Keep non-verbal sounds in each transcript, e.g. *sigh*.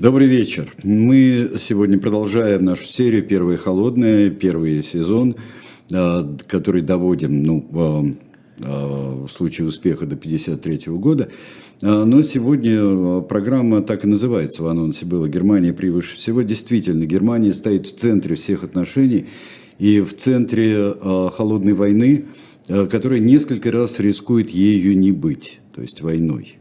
Добрый вечер. Мы сегодня продолжаем нашу серию «Первая холодная», первый сезон, а, который доводим, ну, а, в случае успеха до 1953 года. Но сегодня программа так и называется, в анонсе было «Германия превыше всего». Действительно, Германия стоит в центре всех отношений и в центре холодной войны, которая несколько раз рискует ею не быть, то есть войной.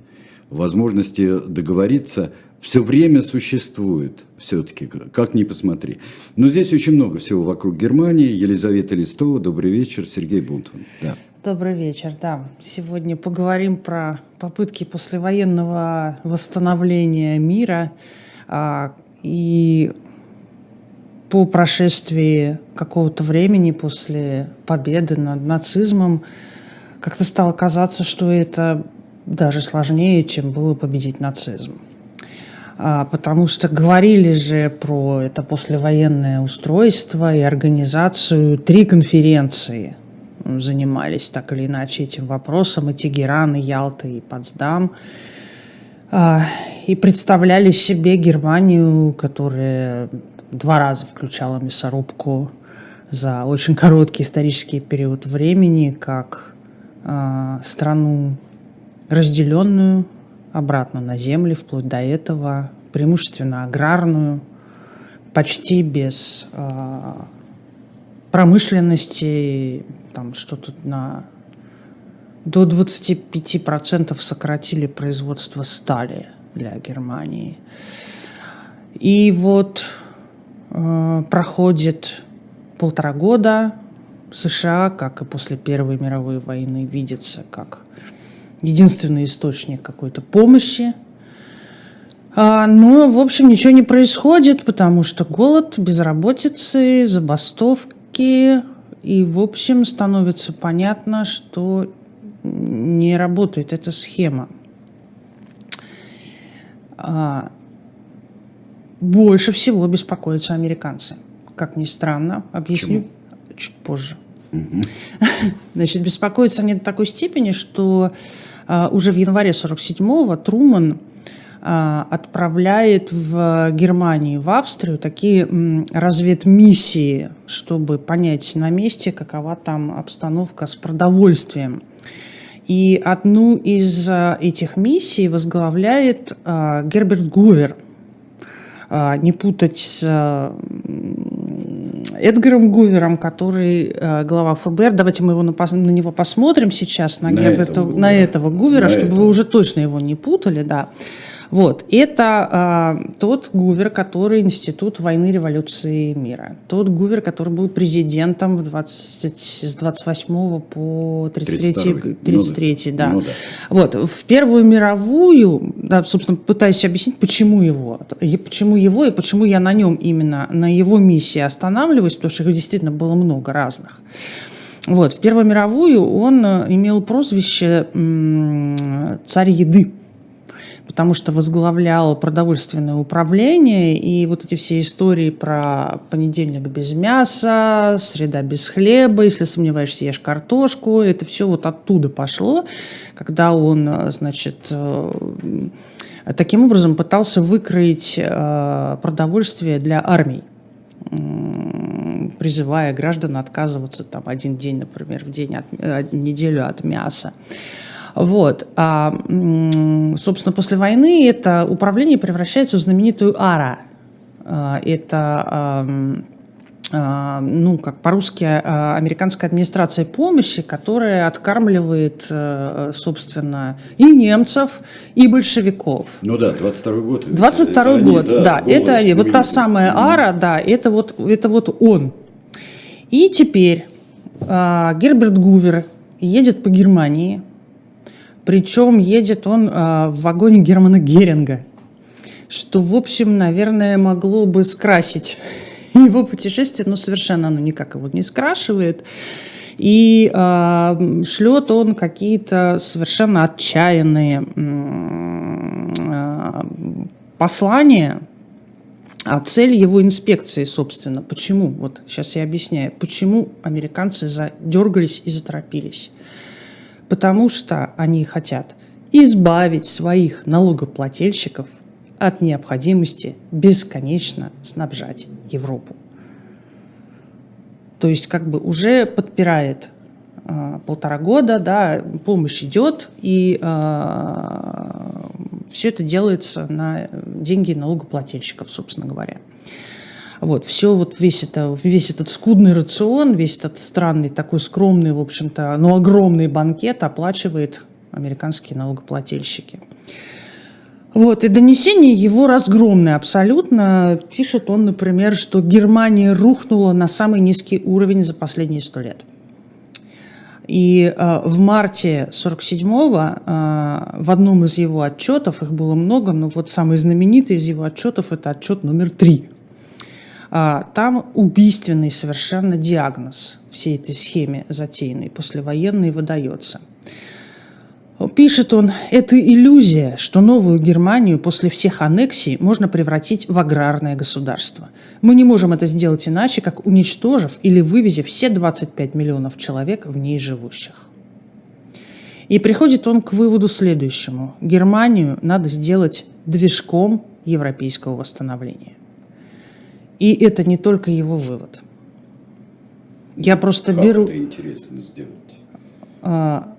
Возможности договориться – все время существует все-таки, как ни посмотри. Но здесь очень много всего вокруг Германии. Елизавета Листова, добрый вечер, Сергей Бунтман. Да. Добрый вечер, да. Сегодня поговорим про попытки послевоенного восстановления мира а, и по прошествии какого-то времени после победы над нацизмом как-то стало казаться, что это даже сложнее, чем было победить нацизм. А, потому что говорили же про это послевоенное устройство и организацию. Три конференции занимались так или иначе этим вопросом, и Тегеран, и Ялта, и Потсдам. А, и представляли себе Германию, которая два раза включала мясорубку за очень короткий исторический период времени, как а, страну разделенную, обратно на земли, вплоть до этого, преимущественно аграрную, почти без э, промышленности, там что тут на до 25% сократили производство стали для Германии. И вот э, проходит полтора года, США, как и после Первой мировой войны, видится как единственный источник какой-то помощи. А, ну, в общем, ничего не происходит, потому что голод, безработицы, забастовки. И, в общем, становится понятно, что не работает эта схема. А, больше всего беспокоятся американцы. Как ни странно, объясню Почему? чуть позже. Угу. *laughs* Значит, беспокоятся они до такой степени, что уже в январе 47-го Труман а, отправляет в Германию, в Австрию такие разведмиссии, чтобы понять на месте, какова там обстановка с продовольствием. И одну из а, этих миссий возглавляет Герберт Гувер. Не путать с Эдгаром Гувером, который э, глава ФБР. Давайте мы его на, на него посмотрим сейчас, на, на, Герберта, этого, на этого Гувера, на чтобы этого. вы уже точно его не путали, да. Вот, это э, тот Гувер, который Институт войны, революции и мира. Тот Гувер, который был президентом в 20, с 28 по 33, 33 ну, да. Ну, да. Вот, в Первую мировую, да, собственно, пытаюсь объяснить, почему его, почему его и почему я на нем именно, на его миссии останавливаюсь, потому что их действительно было много разных. Вот, в Первую мировую он э, имел прозвище «царь еды» потому что возглавлял продовольственное управление, и вот эти все истории про понедельник без мяса, среда без хлеба, если сомневаешься, ешь картошку, это все вот оттуда пошло, когда он, значит, э, таким образом пытался выкроить э, продовольствие для армий призывая граждан отказываться там один день, например, в день от, э, неделю от мяса. Вот. А, собственно, после войны это управление превращается в знаменитую АРА. А, это а, ну, как по-русски, американская администрация помощи, которая откармливает, э, собственно, и немцев, и большевиков. Ну да, 22 год. 22 это год, они, да. да это вот та самая ара, да, это вот, это вот он. И теперь Герберт Гувер едет по Германии, причем едет он э, в вагоне Германа Геринга, что, в общем, наверное, могло бы скрасить *laughs* его путешествие, но совершенно оно никак его не скрашивает. И э, шлет он какие-то совершенно отчаянные э, послания. А цель его инспекции, собственно, почему? Вот сейчас я объясняю, почему американцы задергались и заторопились потому что они хотят избавить своих налогоплательщиков от необходимости бесконечно снабжать Европу. То есть как бы уже подпирает э, полтора года, да, помощь идет, и э, все это делается на деньги налогоплательщиков, собственно говоря. Вот, все вот весь, это, весь этот скудный рацион, весь этот странный, такой скромный, в общем-то, но огромный банкет оплачивает американские налогоплательщики. Вот, и донесение его разгромное абсолютно. Пишет он, например, что Германия рухнула на самый низкий уровень за последние сто лет. И э, в марте 47-го э, в одном из его отчетов, их было много, но вот самый знаменитый из его отчетов – это отчет номер три. Э, там убийственный совершенно диагноз всей этой схеме затеянной, послевоенной, выдается – Пишет он, это иллюзия, что новую Германию после всех аннексий можно превратить в аграрное государство. Мы не можем это сделать иначе, как уничтожив или вывезив все 25 миллионов человек в ней живущих. И приходит он к выводу следующему. Германию надо сделать движком европейского восстановления. И это не только его вывод. Я просто как беру... это интересно сделать? А,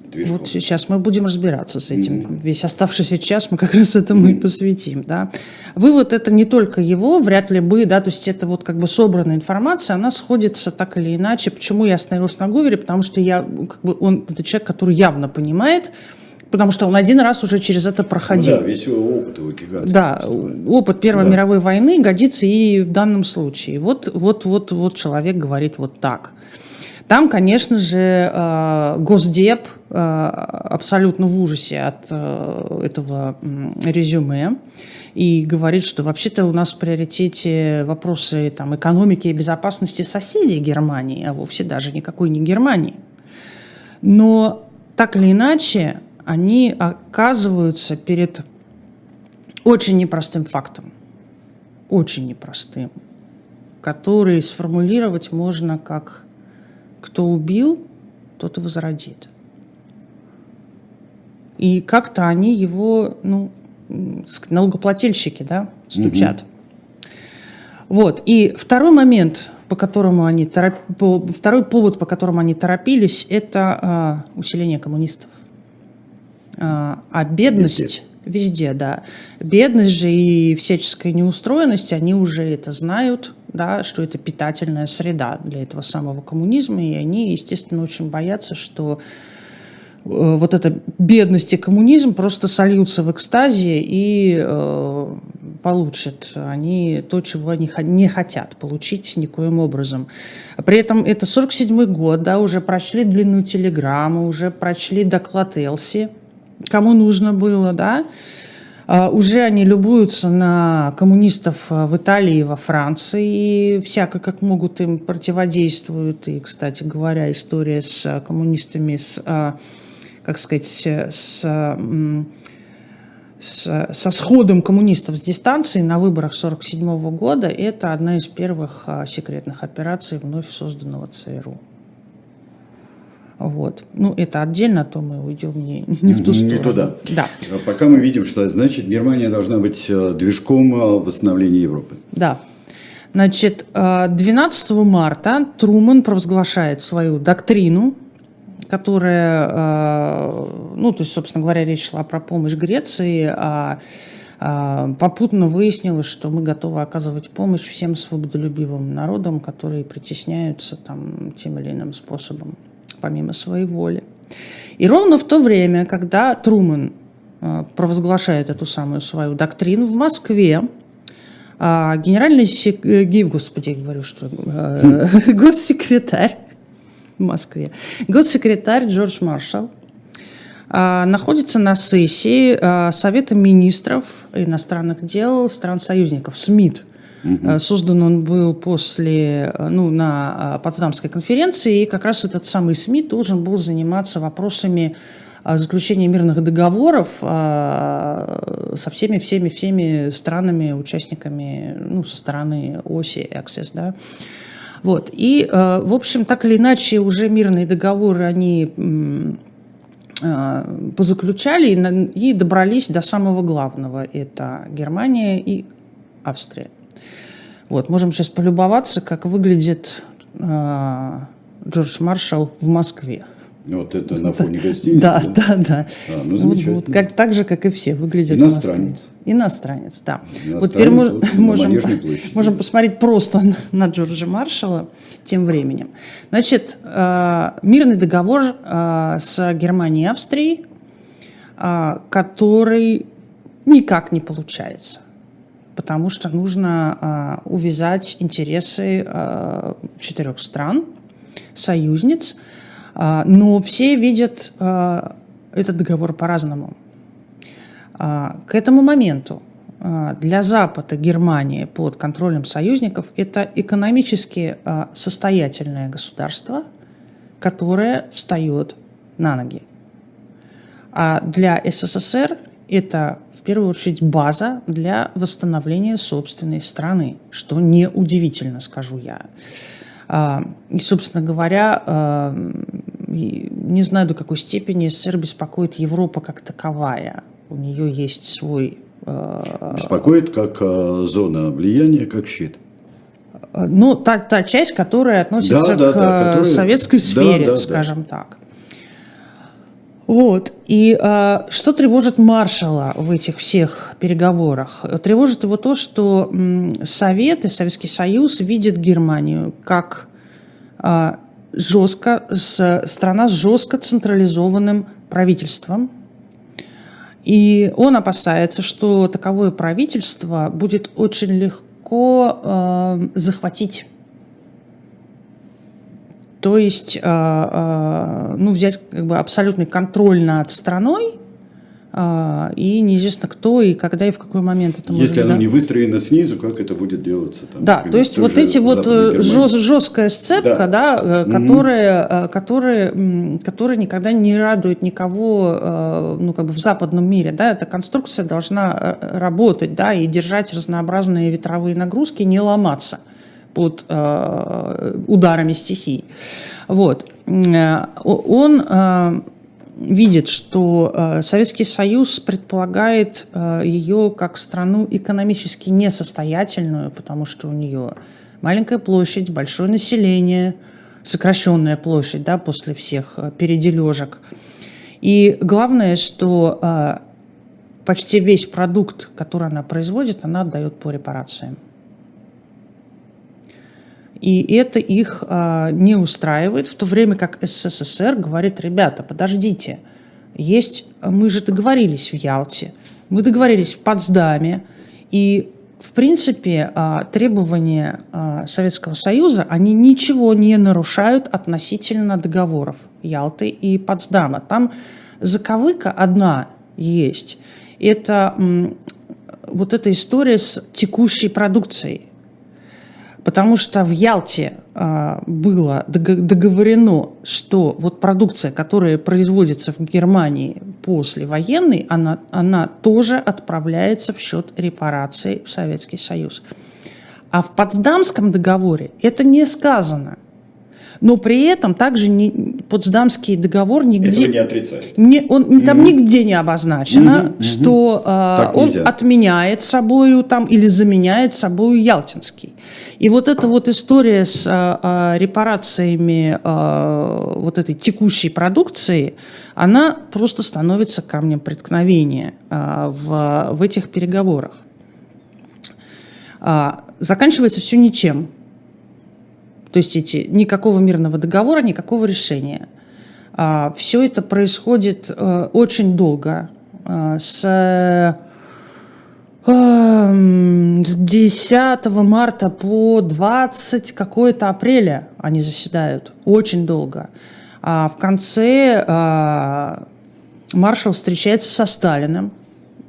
движком. Вот сейчас мы будем разбираться с этим. Mm-hmm. Весь оставшийся час мы как раз этому mm-hmm. и посвятим. Да. Вывод это не только его, вряд ли бы, да, то есть это вот как бы собранная информация, она сходится так или иначе. Почему я остановилась на Гувере? Потому что я, как бы, он это человек, который явно понимает, потому что он один раз уже через это проходил. Ну, да, весь его опыт его гигантский. Да, опыт Первой да. мировой войны годится и в данном случае. Вот, вот, вот, вот человек говорит вот так. Там, конечно же, э, Госдеп э, абсолютно в ужасе от э, этого резюме и говорит, что вообще-то у нас в приоритете вопросы там, экономики и безопасности соседей Германии, а вовсе даже никакой не Германии. Но так или иначе, они оказываются перед очень непростым фактом, очень непростым, который сформулировать можно как кто убил, тот и возродит. И как-то они его, ну, налогоплательщики, да, стучат. Угу. Вот. И второй момент, по которому они тороп... второй повод, по которому они торопились, это а, усиление коммунистов. А, а бедность везде. везде, да. Бедность же и всяческая неустроенность, они уже это знают, да, что это питательная среда для этого самого коммунизма, и они, естественно, очень боятся, что э, вот эта бедность и коммунизм просто сольются в экстазе и э, получат они то, чего они не хотят получить никоим образом. При этом это 47 год, да, уже прочли длинную телеграмму, уже прочли доклад Элси, кому нужно было, да, а, уже они любуются на коммунистов а, в Италии и во Франции, и всяко как могут им противодействуют. И, кстати говоря, история с а, коммунистами, с, как сказать, с, с, со сходом коммунистов с дистанции на выборах 1947 года, это одна из первых секретных операций вновь созданного ЦРУ. Вот. Ну, это отдельно, а то мы уйдем не, не в ту сторону. Не туда. Да. А пока мы видим, что значит Германия должна быть э, движком э, восстановления Европы. Да. Значит, 12 э, марта Труман провозглашает свою доктрину, которая, ну, то есть, собственно говоря, речь шла про помощь Греции, а попутно выяснилось, что мы готовы оказывать помощь всем свободолюбивым народам, которые притесняются там тем или иным способом помимо своей воли. И ровно в то время, когда Трумэн э, провозглашает эту самую свою доктрину в Москве, а, генеральный сек... Э, господи, я говорю, что э, *laughs* госсекретарь в Москве, госсекретарь Джордж Маршалл а, находится на сессии Совета министров иностранных дел стран-союзников, СМИТ – Угу. Создан он был после, э, ну, на э, Потсдамской конференции, и как раз этот самый СМИ должен был заниматься вопросами заключения мирных договоров со всеми, всеми, всеми странами, участниками, ну, со стороны оси Access, да. Вот. И, в общем, так или иначе, уже мирные договоры, они позаключали и, и добрались до самого главного. Это Германия и Австрия. Вот, можем сейчас полюбоваться, как выглядит э, Джордж Маршалл в Москве. Вот это на фоне гостиницы? Да, да, да. А, ну, замечательно. Вот, вот, как, так же, как и все, выглядят Иностранец. Иностранец, да. Иностранец, вот теперь мы вот можем, можем посмотреть просто на, Джорджа Маршалла тем временем. Значит, э, мирный договор э, с Германией и Австрией, который никак не получается потому что нужно э, увязать интересы э, четырех стран, союзниц, э, но все видят э, этот договор по-разному. Э, к этому моменту э, для Запада Германия под контролем союзников это экономически э, состоятельное государство, которое встает на ноги. А для СССР это в первую очередь база для восстановления собственной страны, что неудивительно, скажу я. А, и, собственно говоря, а, не знаю до какой степени СССР беспокоит Европа как таковая. У нее есть свой... А, беспокоит как зона влияния, как щит. Ну, та, та часть, которая относится да, к да, да, которая... советской сфере, да, да, скажем да. так. Вот. И э, что тревожит маршала в этих всех переговорах? Тревожит его то, что Совет и Советский Союз видят Германию как э, жестко, с, страна с жестко централизованным правительством. И он опасается, что таковое правительство будет очень легко э, захватить то есть, а, а, ну, взять как бы абсолютный контроль над страной, а, и неизвестно кто и когда и в какой момент это может Если оно да? не выстроено снизу, как это будет делаться? Там, да, например, то есть вот эти вот э, жест, жесткая сцепка, да, да которая, mm-hmm. которая, которая никогда не радует никого, э, ну как бы в западном мире, да, эта конструкция должна работать, да, и держать разнообразные ветровые нагрузки, не ломаться под э, ударами стихий. Вот. Э, он э, видит, что Советский Союз предполагает ее как страну экономически несостоятельную, потому что у нее маленькая площадь, большое население, сокращенная площадь да, после всех передележек. И главное, что почти весь продукт, который она производит, она отдает по репарациям. И это их а, не устраивает, в то время как СССР говорит, ребята, подождите, есть, мы же договорились в Ялте, мы договорились в Потсдаме, и в принципе, а, требования а, Советского Союза, они ничего не нарушают относительно договоров Ялты и Потсдама. Там заковыка одна есть. Это вот эта история с текущей продукцией потому что в Ялте э, было договорено, что вот продукция, которая производится в Германии после военной, она, она тоже отправляется в счет репараций в Советский Союз. А в Потсдамском договоре это не сказано. Но при этом также не, Потсдамский договор нигде... Этого не отрицает. Не, он, там угу. нигде не обозначено, угу, что. Э, он отменяет собою там или заменяет собою Ялтинский. И вот эта вот история с а, а, репарациями а, вот этой текущей продукции, она просто становится камнем преткновения а, в, в этих переговорах. А, заканчивается все ничем. То есть эти, никакого мирного договора, никакого решения. А, все это происходит а, очень долго. А, с с 10 марта по 20 какое-то апреля они заседают. Очень долго. А в конце а, маршал встречается со Сталиным.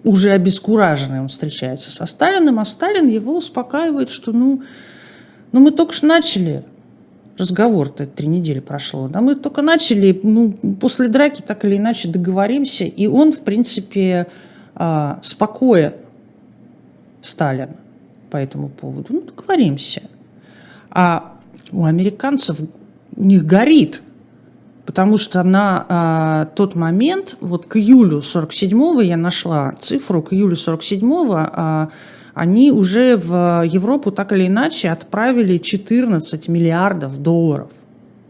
Уже обескураженный он встречается со Сталиным, а Сталин его успокаивает, что ну, ну мы только что начали разговор-то три недели прошло. Да, мы только начали, ну, после драки так или иначе договоримся, и он, в принципе, а, спокоен Сталин по этому поводу. Ну, договоримся. А у американцев, у них горит. Потому что на а, тот момент, вот к июлю 47-го я нашла цифру, к июлю 47-го а, они уже в Европу так или иначе отправили 14 миллиардов долларов,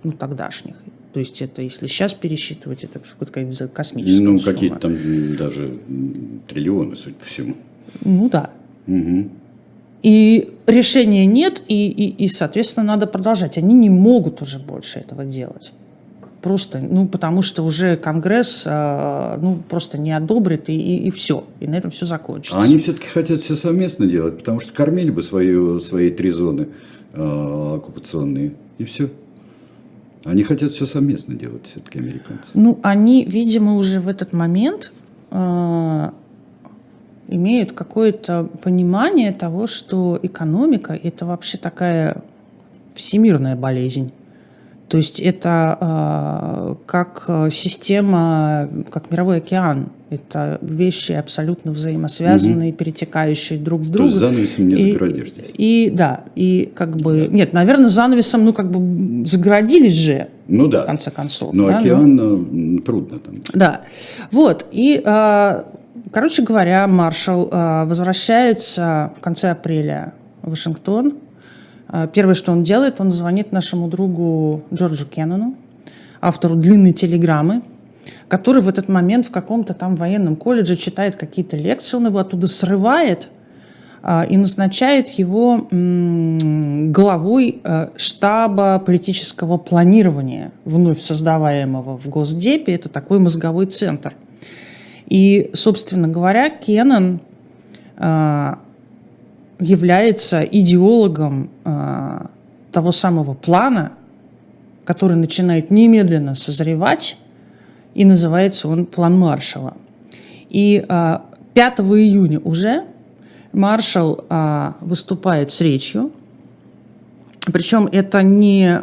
ну, тогдашних. То есть это, если сейчас пересчитывать, это какая-то космическая Ну, сумма. какие-то там даже триллионы, судя по всему. Ну да. Угу. И решения нет, и, и, и, соответственно, надо продолжать. Они не могут уже больше этого делать. Просто, ну, потому что уже Конгресс, э, ну, просто не одобрит, и, и, и все. И на этом все закончится. А они все-таки хотят все совместно делать, потому что кормили бы свою, свои три зоны э, оккупационные, и все. Они хотят все совместно делать, все-таки американцы. Ну, они, видимо, уже в этот момент э, имеют какое-то понимание того, что экономика – это вообще такая всемирная болезнь. То есть это э, как система, как мировой океан. Это вещи абсолютно взаимосвязанные, угу. перетекающие друг в друга. То есть занавесом не и, загородишь здесь. И, да, и как бы... Да. Нет, наверное, занавесом, ну, как бы загородились же, ну, да. в конце концов. Но да, океан но... трудно там. Да. Вот, и, э, короче говоря, маршал э, возвращается в конце апреля в Вашингтон, а, первое, что он делает, он звонит нашему другу Джорджу Кеннону, автору длинной телеграммы, который в этот момент в каком-то там военном колледже читает какие-то лекции, он его оттуда срывает а, и назначает его главой а, штаба политического планирования, вновь создаваемого в Госдепе. Это такой мозговой центр. И, собственно говоря, Кеннон является идеологом э, того самого плана, который начинает немедленно созревать, и называется он план Маршала. И э, 5 июня уже маршал э, выступает с речью, причем это не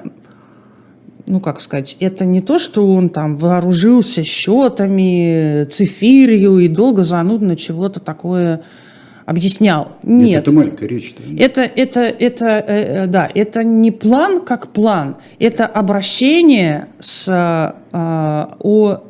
ну, как сказать, это не то, что он там вооружился счетами, цифирью и долго занудно чего-то такое объяснял. Нет. это маленькая речь. Это, это, это, э, э, да, это не план как план, это обращение с, э, о,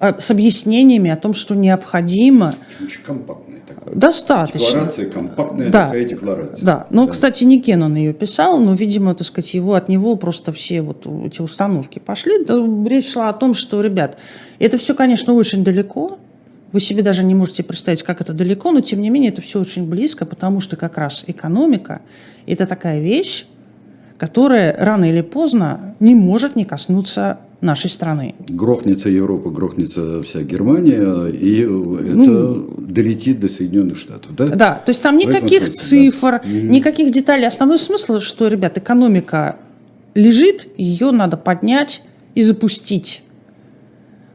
с объяснениями о том, что необходимо. Очень компактная такая. Достаточно. Декларация, компактная да. такая декларация. Да, ну, да. кстати, не Кеннон ее писал, но, видимо, так сказать, его, от него просто все вот эти установки пошли. Речь шла о том, что, ребят, это все, конечно, очень далеко, вы себе даже не можете представить, как это далеко, но тем не менее это все очень близко, потому что как раз экономика – это такая вещь, которая рано или поздно не может не коснуться нашей страны. Грохнется Европа, грохнется вся Германия, и это ну, долетит до Соединенных Штатов, да? Да, то есть там никаких смысле, цифр, да. никаких деталей. Основной смысл, что, ребят, экономика лежит, ее надо поднять и запустить.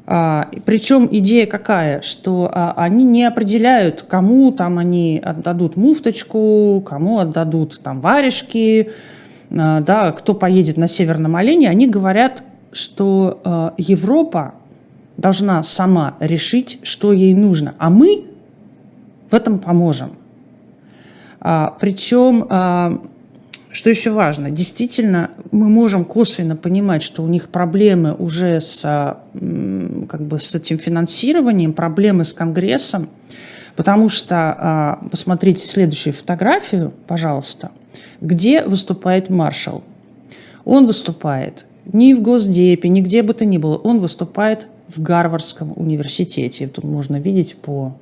А, причем идея какая, что а, они не определяют, кому там они отдадут муфточку, кому отдадут там варежки, а, да, кто поедет на Северном олене. Они говорят, что Европа должна сама решить, что ей нужно, а мы в этом поможем. Причем что еще важно? Действительно, мы можем косвенно понимать, что у них проблемы уже с, как бы, с этим финансированием, проблемы с Конгрессом, потому что, а, посмотрите следующую фотографию, пожалуйста, где выступает маршал. Он выступает ни в Госдепе, нигде бы то ни было, он выступает в Гарвардском университете. Тут можно видеть по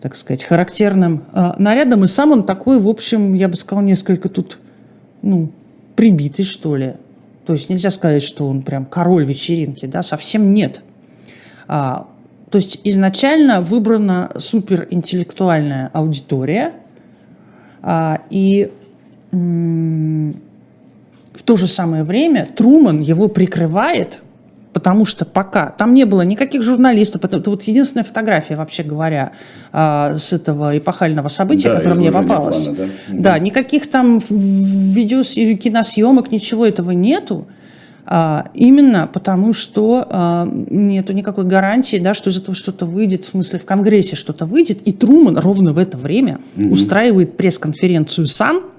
так сказать, характерным э, нарядом. И сам он такой, в общем, я бы сказала, несколько тут ну, прибитый, что ли. То есть нельзя сказать, что он прям король вечеринки, да, совсем нет. А, то есть изначально выбрана суперинтеллектуальная аудитория, а, и м- в то же самое время Труман его прикрывает потому что пока там не было никаких журналистов, это вот единственная фотография, вообще говоря, а, с этого эпохального события, да, которое мне попалось. Плана, да? да, никаких там видео, киносъемок, ничего этого нету. А, именно потому, что а, нету никакой гарантии, да, что из этого что-то выйдет, в смысле в Конгрессе что-то выйдет, и Труман ровно в это время угу. устраивает пресс-конференцию сам,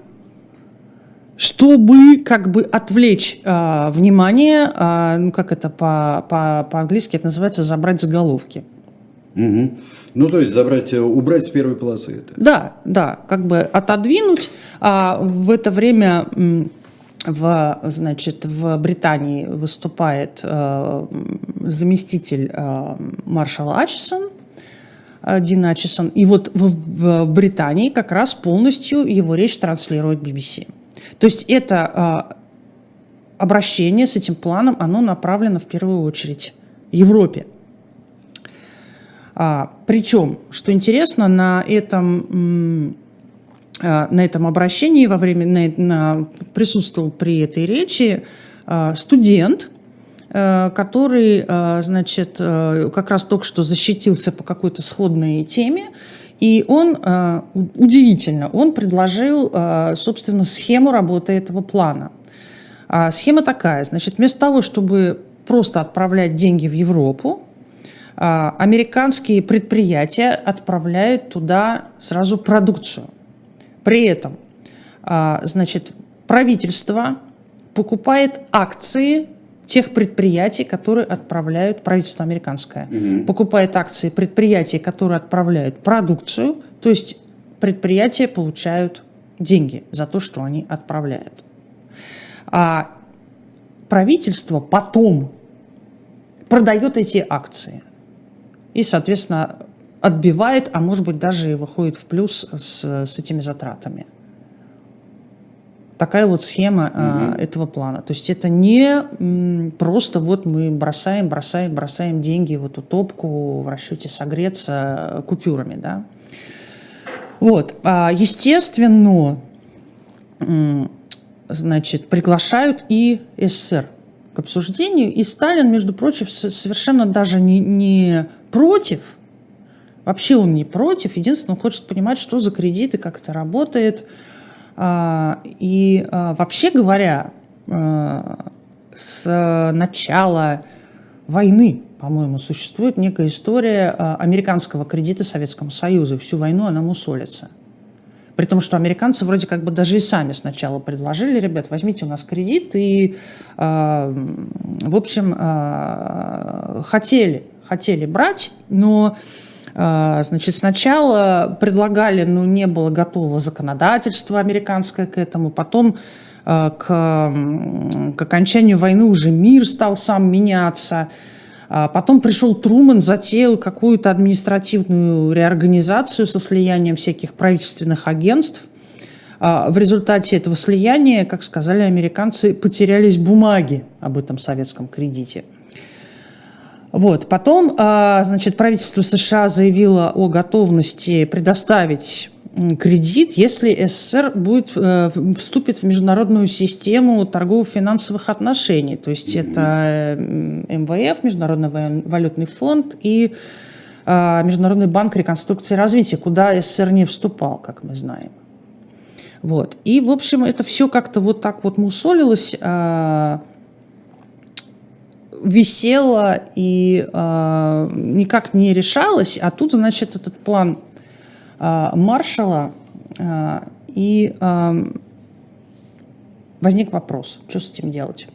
чтобы как бы отвлечь э, внимание, э, ну как это по, по, по-английски это называется, забрать заголовки. Угу. Ну, то есть забрать, э, убрать с первой полосы это. Да, да, как бы отодвинуть. А в это время в, значит, в Британии выступает э, заместитель э, маршала Ачесон, э, Дин Ачесон. И вот в, в, в Британии как раз полностью его речь транслирует BBC. То есть это э, обращение с этим планом, оно направлено в первую очередь Европе. А, причем, что интересно, на этом, а, на этом обращении во время на, на, присутствовал при этой речи а, студент, а, который, а, значит, а, как раз только что защитился по какой-то сходной теме, и он, а, удивительно, он предложил, а, собственно, схему работы этого плана. А, схема такая, значит, вместо того, чтобы просто отправлять деньги в Европу, а, американские предприятия отправляют туда сразу продукцию. При этом, а, значит, правительство покупает акции тех предприятий, которые отправляют, правительство американское, угу. покупает акции предприятий, которые отправляют продукцию, то есть предприятия получают деньги за то, что они отправляют. А правительство потом продает эти акции и, соответственно, отбивает, а может быть даже и выходит в плюс с, с этими затратами. Такая вот схема угу. э, этого плана. То есть это не м, просто вот мы бросаем, бросаем, бросаем деньги в эту топку в расчете согреться купюрами, да. Вот, а, естественно, значит, приглашают и СССР к обсуждению. И Сталин, между прочим, совершенно даже не, не против, вообще он не против, единственное, он хочет понимать, что за кредиты, как это работает. А, и а, вообще говоря, а, с начала войны, по-моему, существует некая история американского кредита Советскому Союзу. Всю войну она мусолится. При том, что американцы вроде как бы даже и сами сначала предложили, ребят, возьмите у нас кредит, и, э, в общем, э, хотели, хотели брать, но Значит, сначала предлагали, но не было готового законодательства американское к этому. Потом к, к окончанию войны уже мир стал сам меняться. А потом пришел Труман, затеял какую-то административную реорганизацию со слиянием всяких правительственных агентств. А в результате этого слияния, как сказали американцы, потерялись бумаги об этом советском кредите. Вот. Потом, а, значит, правительство США заявило о готовности предоставить кредит, если СССР будет, э, вступит в международную систему торгово-финансовых отношений. То есть mm-hmm. это МВФ, Международный валютный фонд и э, Международный банк реконструкции и развития, куда СССР не вступал, как мы знаем. Вот. И, в общем, это все как-то вот так вот мусолилось, э, висело и э, никак не решалось. А тут, значит, этот план а, маршала, а, и возник вопрос, что с этим делать.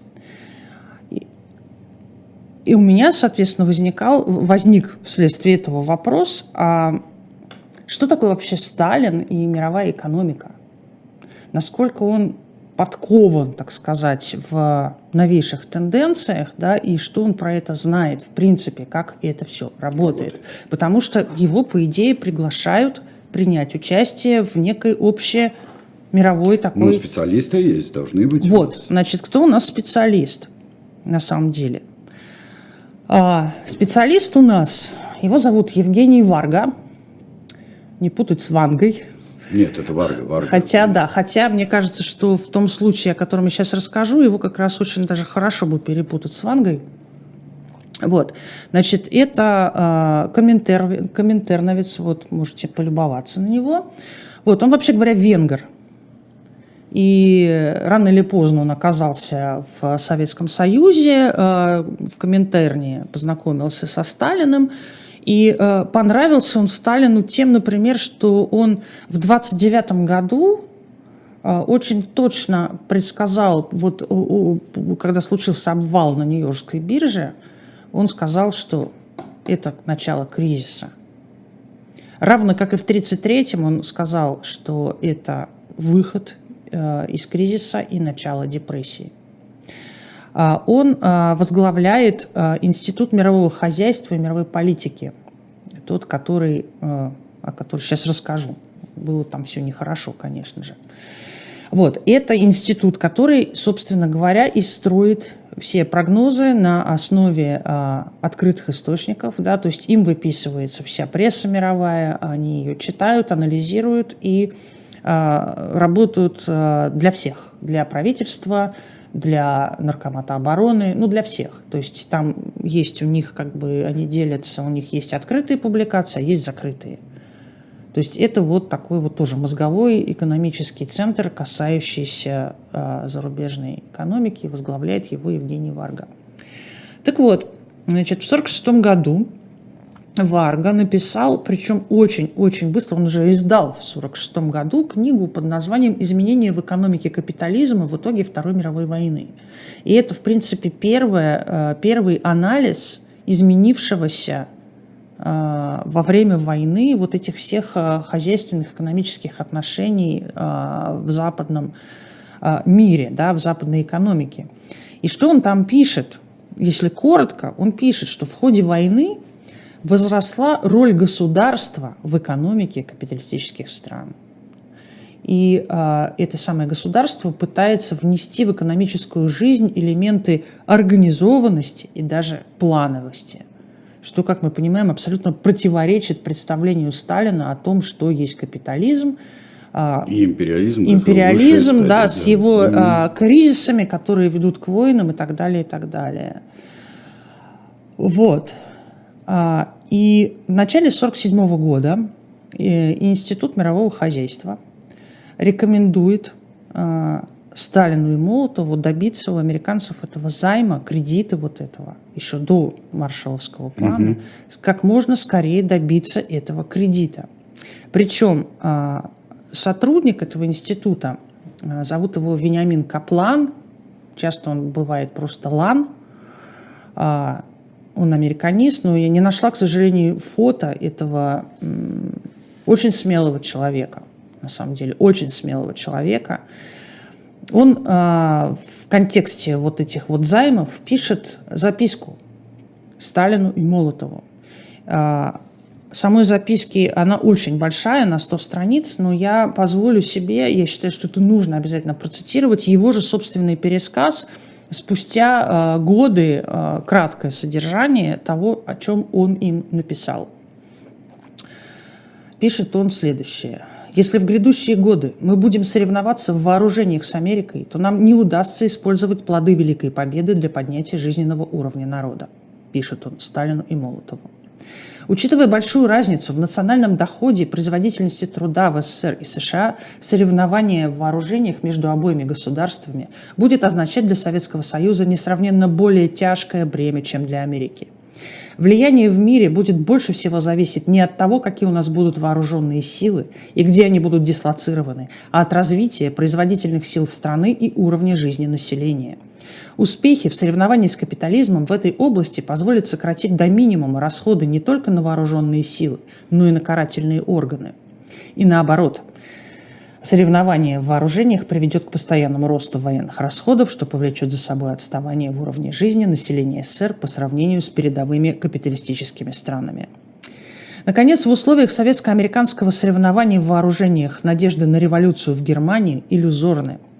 И у меня, соответственно, возникал, возник вследствие этого вопрос, а что такое вообще Сталин и мировая экономика? Насколько он подкован, так сказать, в новейших тенденциях, да, и что он про это знает, в принципе, как это все работает. Потому что его, по идее, приглашают принять участие в некой общей мировой такой... Ну, специалисты есть, должны быть. Вот, значит, кто у нас специалист на самом деле? А, специалист у нас, его зовут Евгений Варга, не путать с Вангой, нет, это Варга, Варга. Хотя, да, хотя мне кажется, что в том случае, о котором я сейчас расскажу, его как раз очень даже хорошо бы перепутать с Вангой. Вот, значит, это э, комментер, комментерновец, вот, можете полюбоваться на него. Вот, он, вообще говоря, венгер. И рано или поздно он оказался в Советском Союзе, э, в Коминтерне познакомился со Сталиным, и э, понравился он Сталину тем, например, что он в 29 году очень точно предсказал, вот когда случился обвал на Нью-Йоркской бирже, он сказал, что это начало кризиса. Равно как и в 1933-м он сказал, что это выход э, из кризиса и начало депрессии. А, он а, возглавляет а, Институт мирового хозяйства и мировой политики, тот, который, о котором сейчас расскажу. Было там все нехорошо, конечно же. Вот, это институт, который, собственно говоря, и строит все прогнозы на основе а, открытых источников, да, то есть им выписывается вся пресса мировая, они ее читают, анализируют и а, работают а, для всех, для правительства, для наркомата обороны, ну, для всех. То есть там есть у них, как бы, они делятся, у них есть открытые публикации, а есть закрытые. То есть это вот такой вот тоже мозговой экономический центр, касающийся э, зарубежной экономики, возглавляет его Евгений Варга. Так вот, значит, в 1946 году Варга написал, причем очень-очень быстро, он уже издал в 1946 году книгу под названием «Изменения в экономике капитализма в итоге Второй мировой войны». И это, в принципе, первое, первый анализ изменившегося Э, во время войны вот этих всех э, хозяйственных, экономических отношений э, в западном мире, да, в западной экономике. И что он там пишет? Если коротко, он пишет, что в ходе войны возросла роль государства в экономике капиталистических стран. И э, это самое государство пытается внести в экономическую жизнь элементы организованности и даже плановости что, как мы понимаем, абсолютно противоречит представлению Сталина о том, что есть капитализм. А, и империализм. Империализм, да, с его mm кризисами, которые ведут к войнам и так далее, и так далее. Вот. А, и в начале 1947 года э, Институт мирового хозяйства рекомендует Сталину и Молотову добиться у американцев этого займа, кредита вот этого, еще до маршаловского плана, угу. как можно скорее добиться этого кредита. Причем а, сотрудник этого института, а, зовут его Вениамин Каплан, часто он бывает просто Лан, а, он американист, но я не нашла, к сожалению, фото этого очень смелого человека, на самом деле, очень смелого человека, он а, в контексте вот этих вот займов пишет записку Сталину и Молотову. А, самой записки, она очень большая, на 100 страниц, но я позволю себе, я считаю, что это нужно обязательно процитировать, его же собственный пересказ спустя э, годы, э, краткое содержание того, о чем он им написал. Пишет он следующее. Если в грядущие годы мы будем соревноваться в вооружениях с Америкой, то нам не удастся использовать плоды Великой Победы для поднятия жизненного уровня народа, пишет он Сталину и Молотову. Учитывая большую разницу в национальном доходе и производительности труда в СССР и США, соревнование в вооружениях между обоими государствами будет означать для Советского Союза несравненно более тяжкое бремя, чем для Америки – Влияние в мире будет больше всего зависеть не от того, какие у нас будут вооруженные силы и где они будут дислоцированы, а от развития производительных сил страны и уровня жизни населения. Успехи в соревновании с капитализмом в этой области позволят сократить до минимума расходы не только на вооруженные силы, но и на карательные органы. И наоборот, Соревнование в вооружениях приведет к постоянному росту военных расходов, что повлечет за собой отставание в уровне жизни населения СССР по сравнению с передовыми капиталистическими странами. Наконец, в условиях советско-американского соревнования в вооружениях надежды на революцию в Германии иллюзорны –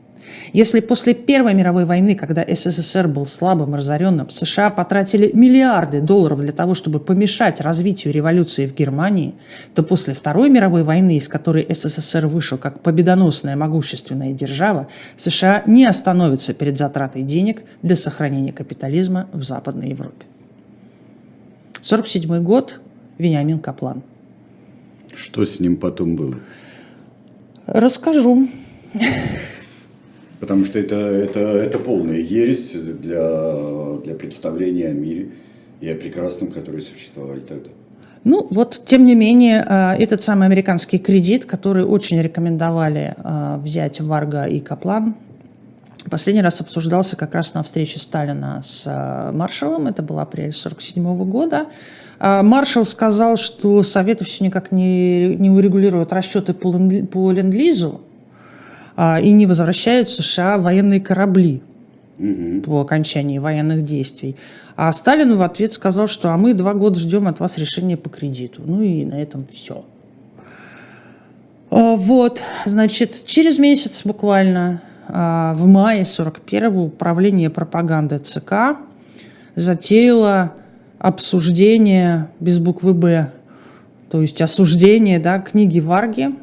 если после Первой мировой войны, когда СССР был слабым и разоренным, США потратили миллиарды долларов для того, чтобы помешать развитию революции в Германии, то после Второй мировой войны, из которой СССР вышел как победоносная могущественная держава, США не остановятся перед затратой денег для сохранения капитализма в Западной Европе. 1947 год. Вениамин Каплан. Что с ним потом было? Расскажу. Потому что это, это, это полная ересь для, для представления о мире и о прекрасном, которые существовали тогда. Ну вот, тем не менее, э, этот самый американский кредит, который очень рекомендовали э, взять Варга и Каплан, последний раз обсуждался как раз на встрече Сталина с э, маршалом, это был апрель 1947 года. Маршал сказал, что Советы все никак не, не урегулируют расчеты по, ленд-лизу и не возвращают в США военные корабли угу. по окончании военных действий. А Сталин в ответ сказал, что а мы два года ждем от вас решения по кредиту. Ну и на этом все. А, вот, значит, через месяц буквально, а, в мае 41-го, управление пропаганды ЦК затеяло обсуждение без буквы «Б», то есть осуждение да, книги Варги, а,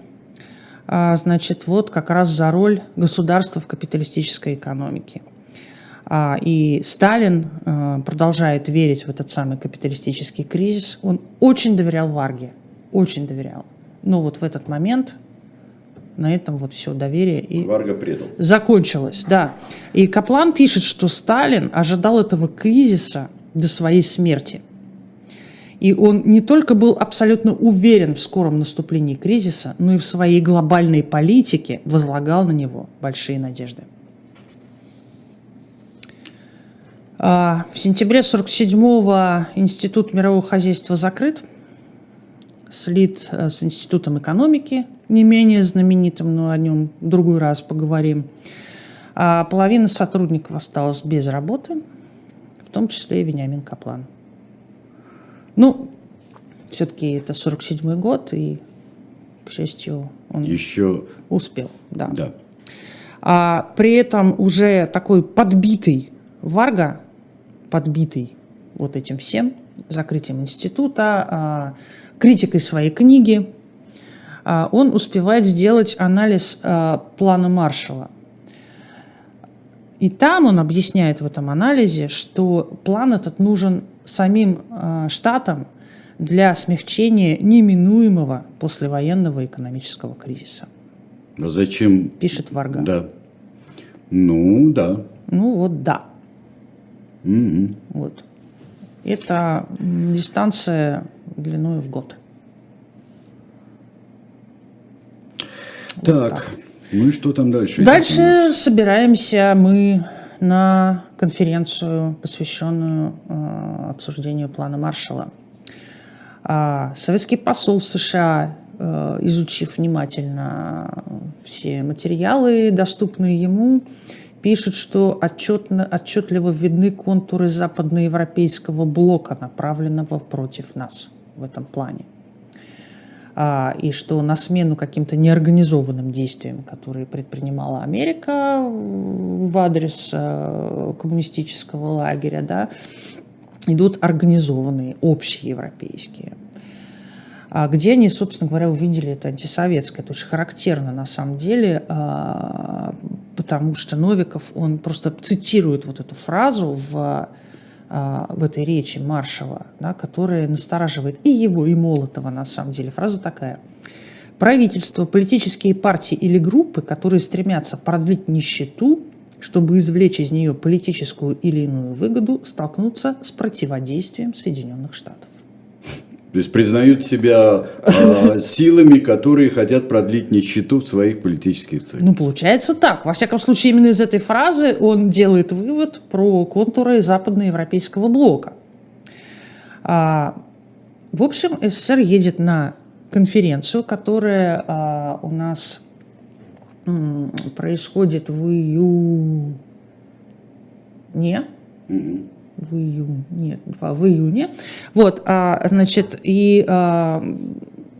значит, вот как раз за роль государства в капиталистической экономике. А, и Сталин э, продолжает верить в этот самый капиталистический кризис. Он очень доверял Варге, очень доверял. Но вот в этот момент на этом вот все доверие и Варга предал. закончилось. Да. И Каплан пишет, что Сталин ожидал этого кризиса до своей смерти. И он не только был абсолютно уверен в скором наступлении кризиса, но и в своей глобальной политике возлагал на него большие надежды. А, в сентябре 47-го Институт мирового хозяйства закрыт, слит э, с Институтом экономики, не менее знаменитым, но о нем в другой раз поговорим. А половина сотрудников осталась без работы, в том числе и Вениамин Каплан. Ну, все-таки это 47-й год, и, к счастью, он Еще... успел. Да. Да. А при этом уже такой подбитый Варга подбитый вот этим всем, закрытием института, а, критикой своей книги, а, он успевает сделать анализ а, плана Маршала. И там он объясняет в этом анализе, что план этот нужен самим штатам для смягчения неминуемого послевоенного экономического кризиса. А зачем? Пишет Варга. Да. Ну, да. Ну вот да. Mm-hmm. Вот. Это дистанция длиной в год. Так, вот так. ну и что там дальше? Дальше собираемся мы на конференцию, посвященную э, обсуждению плана Маршала. А советский посол в США, э, изучив внимательно все материалы, доступные ему, пишут, что отчетно, отчетливо видны контуры западноевропейского блока, направленного против нас в этом плане. А, и что на смену каким-то неорганизованным действиям, которые предпринимала Америка в адрес э, коммунистического лагеря, да, идут организованные, общие европейские а где они, собственно говоря, увидели это антисоветское. Это очень характерно на самом деле, а, потому что Новиков, он просто цитирует вот эту фразу в, в этой речи маршала, да, которая настораживает и его, и Молотова на самом деле. Фраза такая. Правительство, политические партии или группы, которые стремятся продлить нищету, чтобы извлечь из нее политическую или иную выгоду, столкнутся с противодействием Соединенных Штатов. То есть признают себя э, силами, которые хотят продлить нищету в своих политических целях. Ну, получается так. Во всяком случае, именно из этой фразы он делает вывод про контуры западноевропейского блока. А, в общем, СССР едет на конференцию, которая а, у нас м, происходит в июне. Mm-hmm в июне, нет, в июне. Вот, а, значит, и а,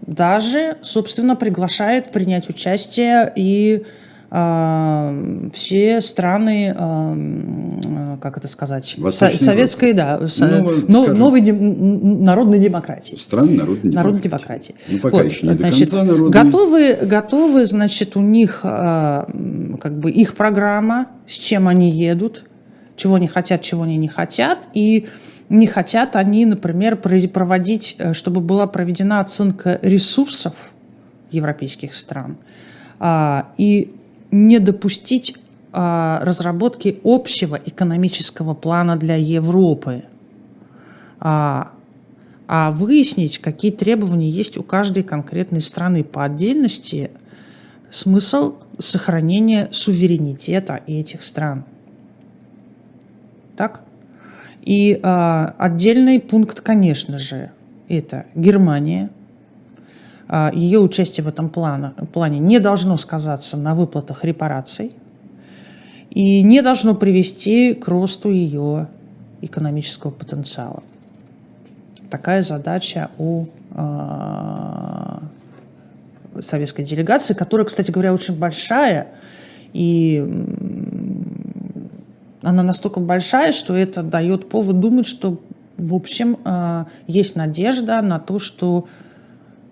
даже, собственно, приглашает принять участие и а, все страны, а, как это сказать, Восточной советской, да, ну, но, новой дем, народной демократии. Страны народной демократии. Народной демократии. Ну, пока вот, еще не значит, до конца народной... готовы, готовы, значит, у них а, как бы их программа, с чем они едут, чего они хотят, чего они не хотят. И не хотят они, например, проводить, э, чтобы была проведена оценка ресурсов европейских стран а, и не допустить а, разработки общего экономического плана для Европы. А, а выяснить, какие требования есть у каждой конкретной страны по отдельности, смысл сохранения суверенитета этих стран. Так? И э, отдельный пункт, конечно же, это Германия. Э, ее участие в этом плане, плане не должно сказаться на выплатах репараций и не должно привести к росту ее экономического потенциала. Такая задача у э, советской делегации, которая, кстати говоря, очень большая, и она настолько большая, что это дает повод думать, что, в общем, э, есть надежда на то, что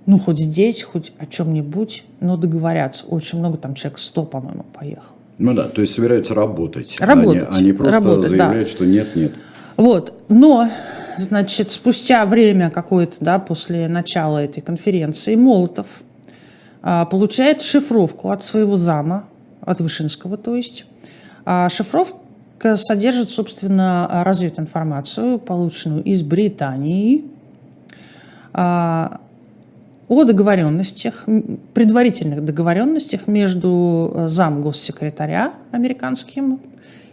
ну, хоть здесь, хоть о чем-нибудь, но договорятся. Очень много там человек 100, по-моему, поехал. Ну да, то есть собираются работать. Работать. Они, они просто работать, заявляют, да. что нет, нет. Вот, но, значит, спустя время какое-то, да, после начала этой конференции, Молотов а, получает шифровку от своего зама, от Вышинского, то есть. А шифровка содержит, собственно, развитую информацию, полученную из Британии, а, о договоренностях, предварительных договоренностях между э, зам госсекретаря американским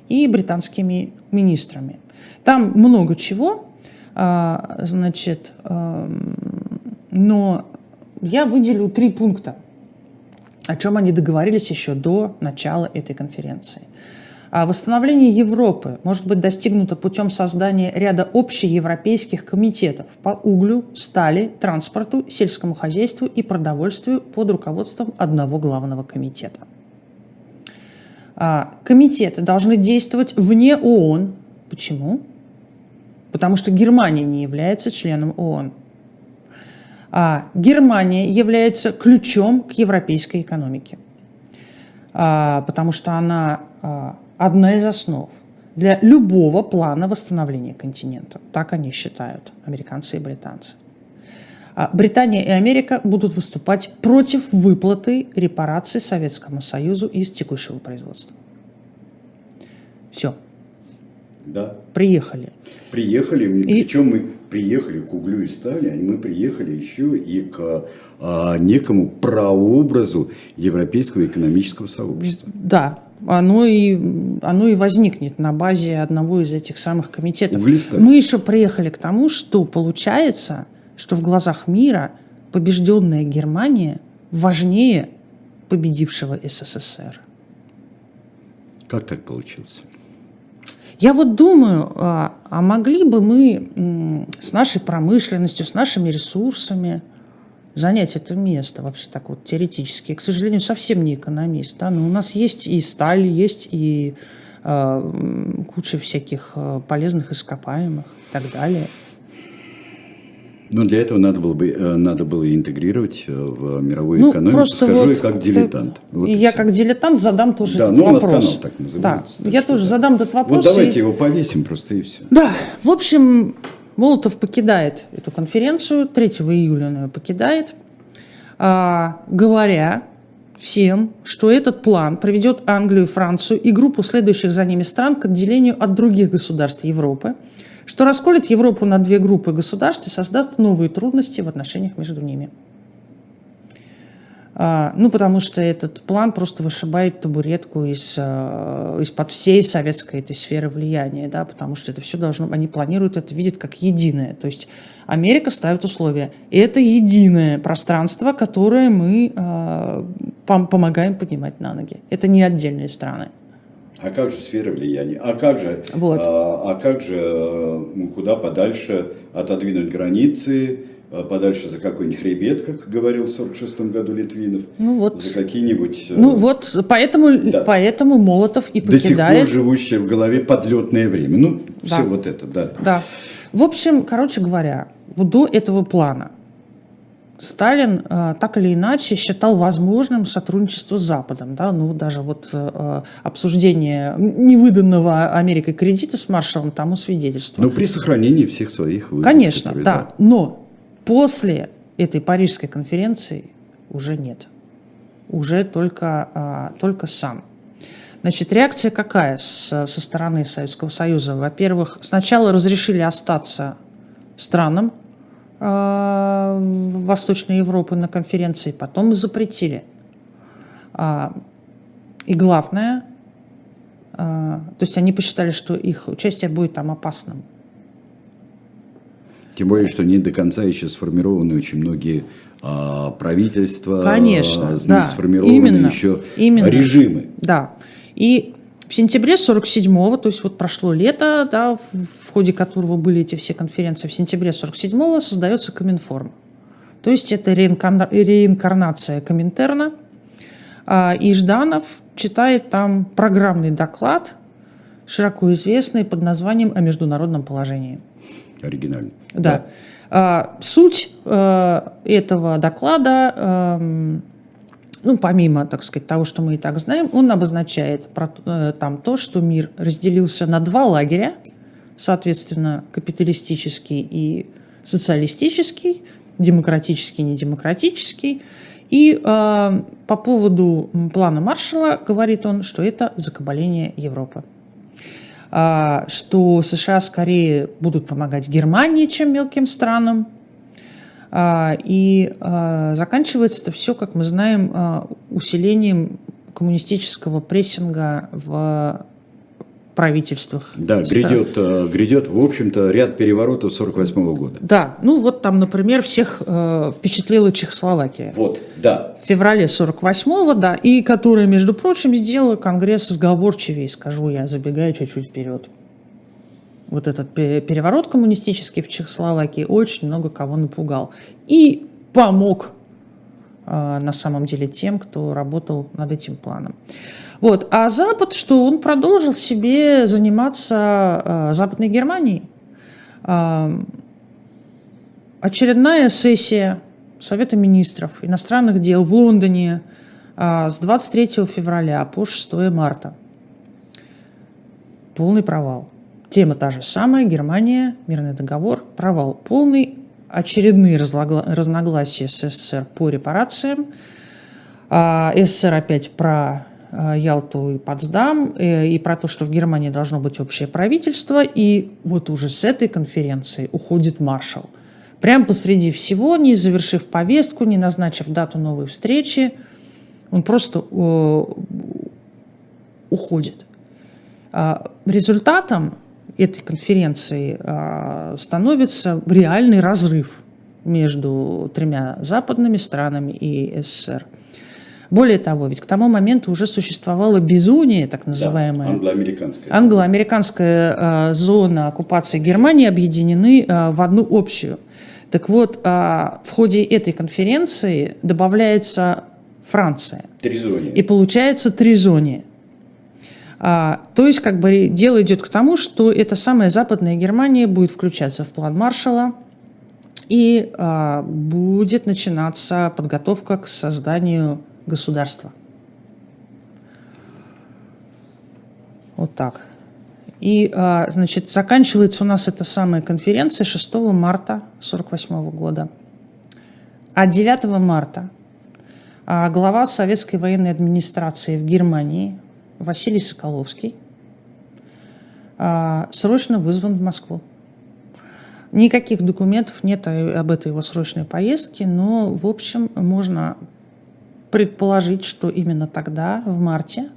и британскими министрами. Там много чего, значит, эм, но я выделю три пункта, о чем они договорились еще до начала этой конференции. А восстановление Европы может быть достигнуто путем создания ряда общеевропейских комитетов по углю, стали, транспорту, сельскому хозяйству и продовольствию под руководством одного главного комитета. А, комитеты должны действовать вне ООН. Почему? Потому что Германия не является членом ООН. А Германия является ключом к европейской экономике, а, потому что она одна из основ для любого плана восстановления континента. Так они считают, американцы и британцы. А Британия и Америка будут выступать против выплаты репараций Советскому Союзу из текущего производства. Все. Да. Приехали. Приехали, и... причем мы приехали к углю и стали, а мы приехали еще и к а, некому прообразу европейского экономического сообщества. Да, оно и, оно и возникнет на базе одного из этих самых комитетов. Мы еще приехали к тому, что получается, что в глазах мира побежденная Германия важнее победившего СССР. Как так получилось? Я вот думаю, а, а могли бы мы с нашей промышленностью, с нашими ресурсами – занять это место вообще так вот теоретически. Я, к сожалению, совсем не экономист, да, но у нас есть и сталь, есть и э, куча всяких э, полезных ископаемых и так далее. Ну, для этого надо было бы э, надо было интегрировать э, в мировую ну, экономику. Скажу вот, я как дилетант. Вот я как дилетант задам тоже да, этот ну, вопрос. у нас канал так называется. Да, так я тоже да. задам этот вопрос. Вот давайте и... его повесим просто и все. Да, в общем, Молотов покидает эту конференцию, 3 июля он ее покидает, а, говоря всем, что этот план приведет Англию, Францию и группу следующих за ними стран к отделению от других государств Европы, что расколет Европу на две группы государств и создаст новые трудности в отношениях между ними. А, ну, потому что этот план просто вышибает табуретку из, а, из-под всей советской этой сферы влияния, да, потому что это все должно, они планируют это, видеть как единое. То есть Америка ставит условия. Это единое пространство, которое мы э, помогаем поднимать на ноги. Это не отдельные страны. А как же сфера влияния? А как же, вот. а, а как же куда подальше отодвинуть границы, а подальше за какой-нибудь хребет, как говорил в 46 году Литвинов, ну вот. за какие-нибудь... Э, ну вот, поэтому, да. поэтому Молотов и покидает... До сих пор живущее в голове подлетное время. Ну, да. все вот это, да. Да. В общем, короче говоря, до этого плана Сталин э, так или иначе считал возможным сотрудничество с Западом. Да? Ну, даже вот э, обсуждение невыданного Америкой кредита с Маршалом тому свидетельство. Но при сохранении всех своих выгод. Конечно, которые, да. да. Но После этой Парижской конференции уже нет. Уже только, а, только сам. Значит, реакция какая со стороны Советского Союза? Во-первых, сначала разрешили остаться странам э, Восточной Европы на конференции, потом запретили. А, и главное, а, то есть они посчитали, что их участие будет там опасным. Тем более, что не до конца еще сформированы очень многие а, правительства, Конечно, а, да, сформированы именно, еще именно, режимы. Да. И в сентябре 47-го, то есть вот прошло лето, да, в, ходе которого были эти все конференции, в сентябре 47-го создается Коминформ. То есть это реинкарна, реинкарнация Коминтерна. А, и Жданов читает там программный доклад, широко известный под названием «О международном положении». Оригинально. Да. да. А, суть а, этого доклада, а, ну, помимо, так сказать, того, что мы и так знаем, он обозначает а, там то, что мир разделился на два лагеря, соответственно, капиталистический и социалистический, демократический, недемократический, и э, по поводу плана Маршалла говорит он, что это закабаление Европы. Э, что США скорее будут помогать Германии, чем мелким странам. Э, и э, заканчивается это все, как мы знаем, усилением коммунистического прессинга в правительствах. Да, грядет, э, грядет, в общем-то, ряд переворотов 48 года. Да, ну вот там, например, всех э, впечатлила Чехословакия. Вот, да. В феврале 48-го, да, и которая, между прочим, сделала Конгресс сговорчивее, скажу я, забегая чуть-чуть вперед. Вот этот переворот коммунистический в Чехословакии очень много кого напугал. И помог э, на самом деле тем, кто работал над этим планом. Вот. А Запад, что он продолжил себе заниматься э, Западной Германией. Э, очередная сессия Совета министров иностранных дел в Лондоне э, с 23 февраля по 6 марта. Полный провал. Тема та же самая, Германия, мирный договор, провал полный, очередные разногласия с СССР по репарациям. СССР опять про Ялту и Потсдам, э, и про то, что в Германии должно быть общее правительство. И вот уже с этой конференции уходит маршал. Прямо посреди всего, не завершив повестку, не назначив дату новой встречи, он просто э, уходит. А, результатом этой конференции становится реальный разрыв между тремя западными странами и СССР. Более того, ведь к тому моменту уже существовала безуния, так называемая. Да, англоамериканская. Англо-американская э, зона оккупации Германии объединены э, в одну общую. Так вот, э, в ходе этой конференции добавляется Франция. Тризония. И получается тризония. А, то есть, как бы дело идет к тому, что эта самая Западная Германия будет включаться в план Маршала, и а, будет начинаться подготовка к созданию государства. Вот так. И, а, значит, заканчивается у нас эта самая конференция 6 марта 1948 года. А 9 марта а, глава советской военной администрации в Германии Василий Соколовский а, срочно вызван в Москву. Никаких документов нет об этой его срочной поездке, но, в общем, можно предположить, что именно тогда, в марте,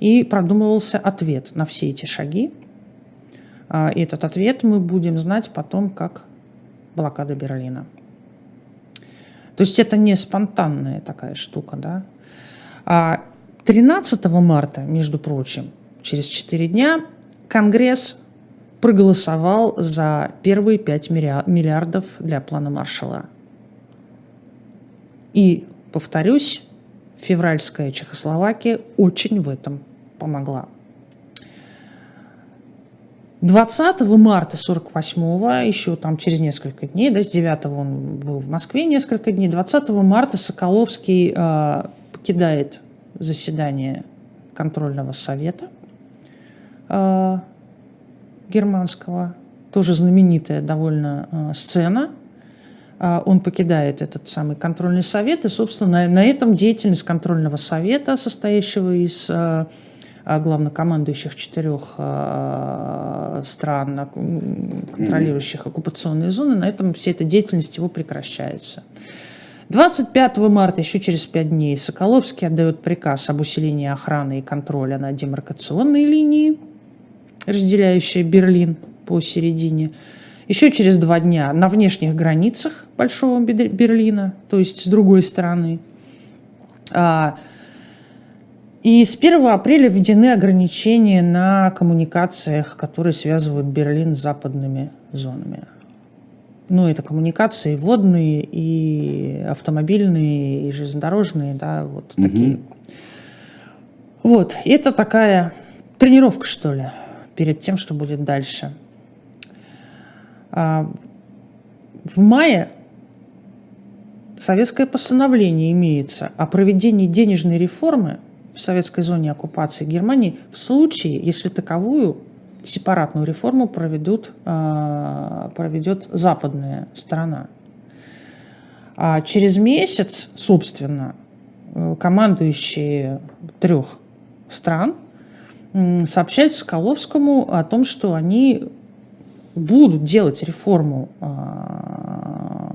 и продумывался ответ на все эти шаги. А, и этот ответ мы будем знать потом как блокада Берлина. То есть это не спонтанная такая штука. Да? А 13 марта, между прочим, через 4 дня, Конгресс проголосовал за первые 5 миллиардов для плана Маршалла. И повторюсь, февральская Чехословакия очень в этом помогла. 20 марта 48-го, еще там через несколько дней, да, с 9 он был в Москве несколько дней, 20 марта Соколовский э, покидает заседание контрольного совета э, германского, тоже знаменитая довольно э, сцена – он покидает этот самый контрольный совет, и, собственно, на, этом деятельность контрольного совета, состоящего из а, главнокомандующих четырех стран, контролирующих оккупационные зоны, на этом вся эта деятельность его прекращается. 25 марта, еще через пять дней, Соколовский отдает приказ об усилении охраны и контроля на демаркационной линии, разделяющей Берлин посередине. Еще через два дня на внешних границах Большого Берлина, то есть с другой стороны. А, и с 1 апреля введены ограничения на коммуникациях, которые связывают Берлин с западными зонами. Ну, это коммуникации водные, и автомобильные, и железнодорожные, да, вот угу. такие. Вот, это такая тренировка, что ли, перед тем, что будет дальше. А, в мае советское постановление имеется о проведении денежной реформы в советской зоне оккупации Германии в случае, если таковую сепаратную реформу проведут, а, проведет западная сторона. А через месяц, собственно, э, командующие трех стран сообщают Соколовскому о том, что они будут делать реформу, а,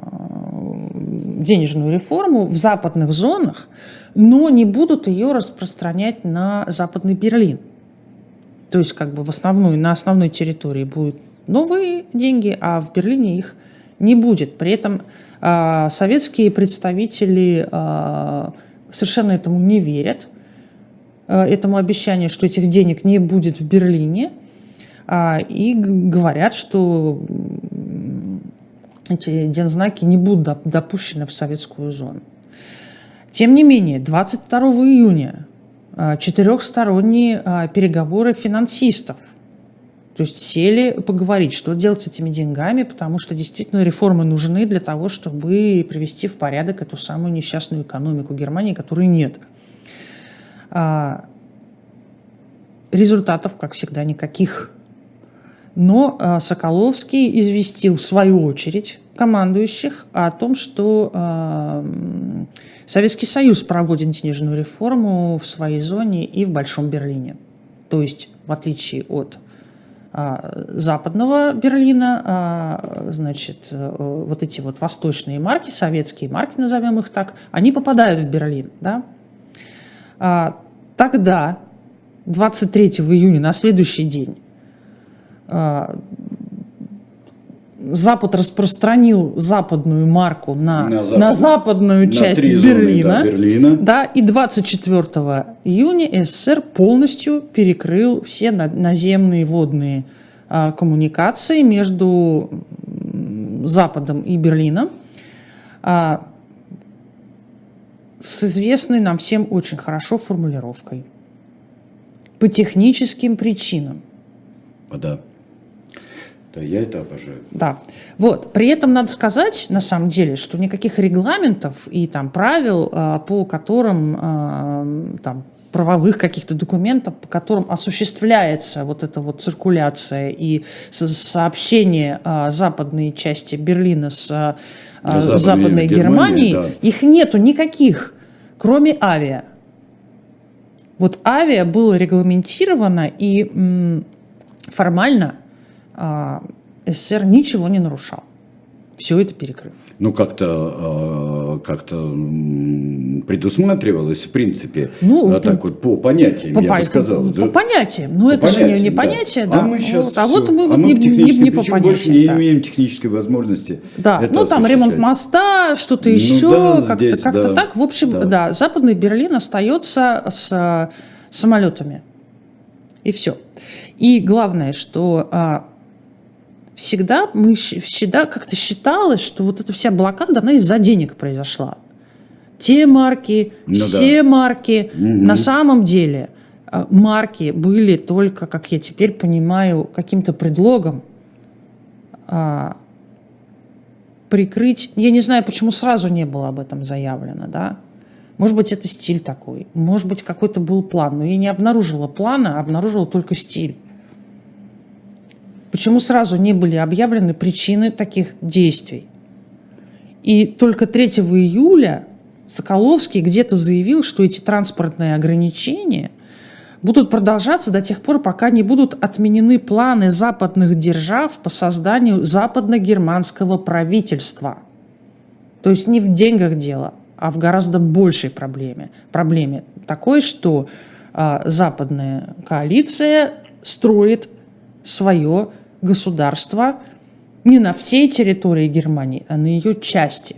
денежную реформу в западных зонах, но не будут ее распространять на Западный Берлин – то есть как бы в основной, на основной территории будут новые деньги, а в Берлине их не будет. При этом э, советские представители э, совершенно этому не верят, э, этому обещанию, что этих денег не будет в Берлине, и говорят, что эти дензнаки не будут допущены в советскую зону. Тем не менее, 22 июня а, четырехсторонние а, переговоры финансистов. То есть сели поговорить, что делать с этими деньгами, потому что действительно реформы нужны для того, чтобы привести в порядок эту самую несчастную экономику Германии, которой нет. А, результатов, как всегда, никаких. Но Соколовский известил в свою очередь командующих о том, что Советский Союз проводит денежную реформу в своей зоне и в Большом Берлине. То есть, в отличие от а, западного Берлина, а, значит, э, вот эти вот восточные марки, советские марки, назовем их так, они попадают в Берлин. Да? А, тогда, 23 июня, на следующий день, Запад распространил западную марку на, на, запад, на западную на часть Берлина, зоны, да, Берлина. Да, и 24 июня СССР полностью перекрыл все наземные водные а, коммуникации между Западом и Берлином а, с известной нам всем очень хорошо формулировкой. По техническим причинам. Да. Да, я это обожаю. Да. Вот. При этом надо сказать, на самом деле, что никаких регламентов и там правил, а, по которым а, там, правовых каких-то документов, по которым осуществляется вот эта вот циркуляция и сообщение а, западной части Берлина с Западной, Западной Германией, да. их нету никаких, кроме авиа. Вот авиа было регламентировано и формально СССР ничего не нарушал. Все это перекрыв. Ну, как-то а, как предусматривалось, в принципе, ну, а так вот по понятиям, по, я бы сказал. По, да? по понятиям. Ну, это понятиям, же не, не да. понятие, да. А мы сейчас вот, а вот мы, а мы не, не, не по понятиям. больше не да. имеем технической возможности Да, ну, там ремонт моста, что-то ну, еще, да, как-то, здесь, как-то да. так. В общем, да. да, Западный Берлин остается с самолетами. И все. И главное, что всегда мы всегда как-то считалось, что вот эта вся блокада, она из-за денег произошла. Те марки, ну, все да. марки. Угу. На самом деле а, марки были только, как я теперь понимаю, каким-то предлогом а, прикрыть. Я не знаю, почему сразу не было об этом заявлено, да. Может быть, это стиль такой, может быть, какой-то был план, но я не обнаружила плана, а обнаружила только стиль. Почему сразу не были объявлены причины таких действий? И только 3 июля Соколовский где-то заявил, что эти транспортные ограничения будут продолжаться до тех пор, пока не будут отменены планы западных держав по созданию западно-германского правительства. То есть не в деньгах дело, а в гораздо большей проблеме. Проблеме такой, что а, западная коалиция строит свое государство не на всей территории Германии, а на ее части.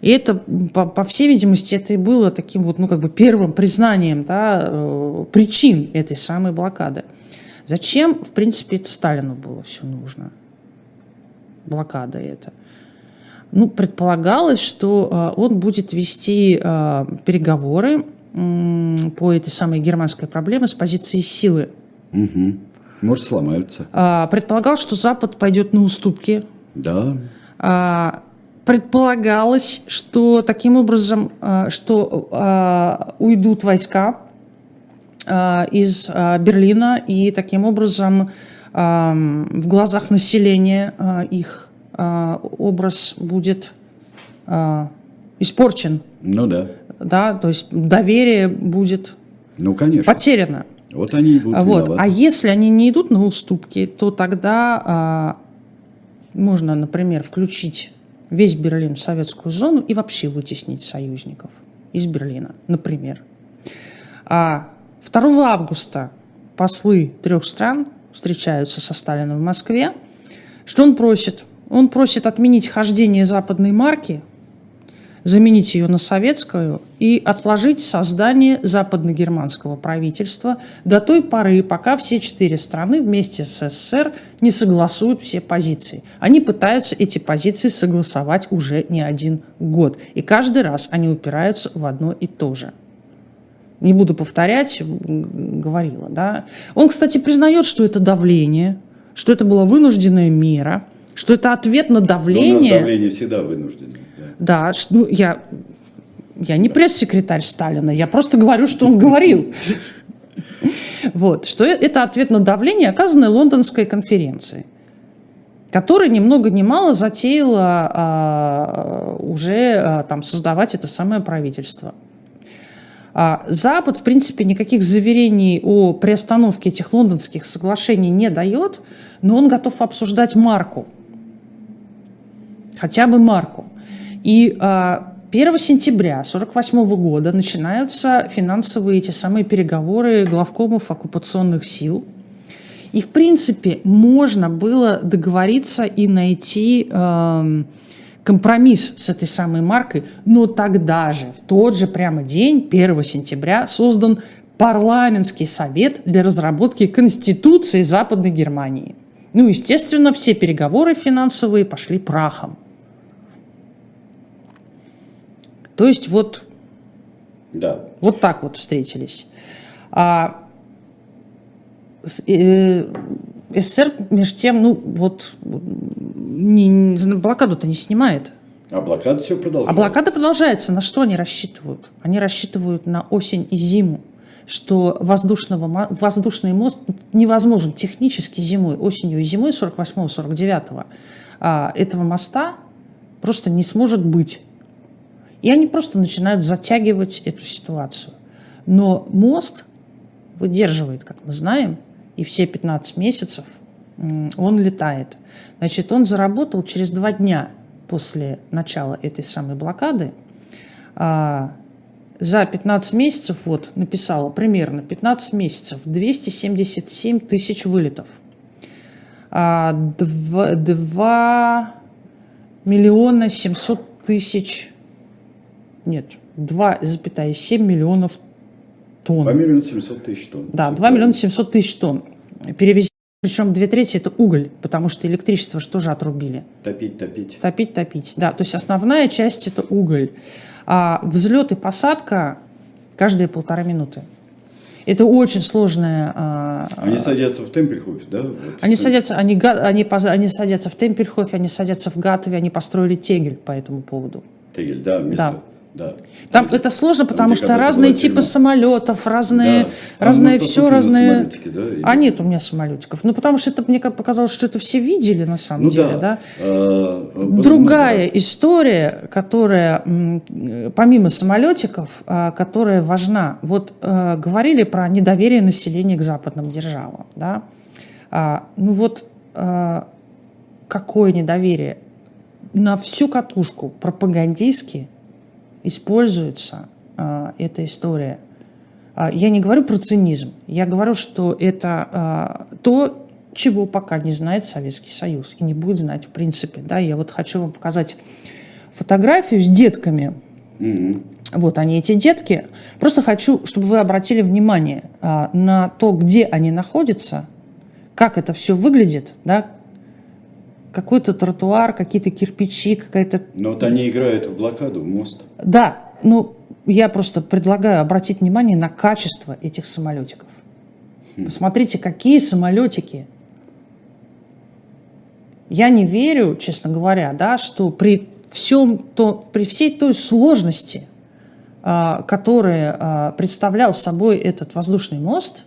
И это, по, по всей видимости, это и было таким вот, ну, как бы первым признанием да, э, причин этой самой блокады. Зачем, в принципе, это Сталину было все нужно? Блокада это. Ну, предполагалось, что э, он будет вести э, переговоры по этой самой германской проблеме с позиции силы. Угу. Может, сломаются. Э, предполагал, что Запад пойдет на уступки. Да. Э, предполагалось, что таким образом, э, что уйдут войска из Берлина, и таким образом в глазах населения их образ будет испорчен. Ну да. Да, то есть доверие будет ну, конечно. потеряно. Вот они и будут вот. А если они не идут на уступки, то тогда можно, например, включить весь Берлин в советскую зону и вообще вытеснить союзников из Берлина, например. А 2 августа послы трех стран встречаются со Сталином в Москве. Что он просит? Он просит отменить хождение западной марки заменить ее на советскую и отложить создание западно-германского правительства до той поры, пока все четыре страны вместе с СССР не согласуют все позиции. Они пытаются эти позиции согласовать уже не один год. И каждый раз они упираются в одно и то же. Не буду повторять, говорила. Да? Он, кстати, признает, что это давление, что это была вынужденная мера, что это ответ на давление. Но у нас давление всегда вынужденное. Да, ну, я, я не пресс-секретарь Сталина, я просто говорю, что он говорил. Вот, что это ответ на давление, оказанное Лондонской конференцией, которая ни много ни мало затеяла а, уже а, там создавать это самое правительство. А, Запад, в принципе, никаких заверений о приостановке этих лондонских соглашений не дает, но он готов обсуждать марку. Хотя бы марку. И 1 а, сентября 1948 года начинаются финансовые эти самые переговоры главкомов оккупационных сил. И, в принципе, можно было договориться и найти э, компромисс с этой самой маркой, но тогда же, в тот же прямо день, 1 сентября, создан парламентский совет для разработки Конституции Западной Германии. Ну, естественно, все переговоры финансовые пошли прахом. То есть вот, да. вот так вот встретились. А э, СССР, между тем, ну вот, не, блокаду-то не снимает. А блокада все продолжается. А блокада продолжается. На что они рассчитывают? Они рассчитывают на осень и зиму что воздушного, воздушный мост невозможен технически зимой, осенью и зимой 48-49 а, этого моста просто не сможет быть. И они просто начинают затягивать эту ситуацию. Но мост выдерживает, как мы знаем, и все 15 месяцев он летает. Значит, он заработал через два дня после начала этой самой блокады. А, за 15 месяцев, вот, написала примерно 15 месяцев, 277 тысяч вылетов. 2, а, 2 миллиона 700 тысяч нет, 2,7 миллионов тонн. 2 миллиона 700 тысяч тонн. Да, 2 миллиона 700 тысяч тонн. Перевезли, причем две трети это уголь, потому что электричество же отрубили? Топить, топить. Топить, топить, да. То есть основная часть это уголь. А взлет и посадка каждые полтора минуты. Это очень сложная... А, они садятся в Темпельхофе, да? Вот. Они садятся, они, они, они садятся в Темпельхофе, они садятся в Гатове, они построили Тегель по этому поводу. Тегель, да, место. Да Да. Там Или, это сложно, потому что разные типы самолетов, разные, да. разные все, разные. Да, а нет у меня самолетиков. Ну, потому что это мне показалось, что это все видели на самом ну, деле, да. да? А, Другая раз. история, которая помимо самолетиков, а, которая важна. Вот а, говорили про недоверие населения к западным державам, да? А, ну вот а, какое недоверие? На всю катушку пропагандистски используется а, эта история. А, я не говорю про цинизм, я говорю, что это а, то, чего пока не знает Советский Союз и не будет знать в принципе. Да? Я вот хочу вам показать фотографию с детками. Mm-hmm. Вот они, эти детки. Просто хочу, чтобы вы обратили внимание а, на то, где они находятся, как это все выглядит, да, какой-то тротуар, какие-то кирпичи, какая-то... Но вот они играют в блокаду, в мост. Да, ну, я просто предлагаю обратить внимание на качество этих самолетиков. Хм. Посмотрите, какие самолетики. Я не верю, честно говоря, да, что при всем то, при всей той сложности, а, которая а, представлял собой этот воздушный мост,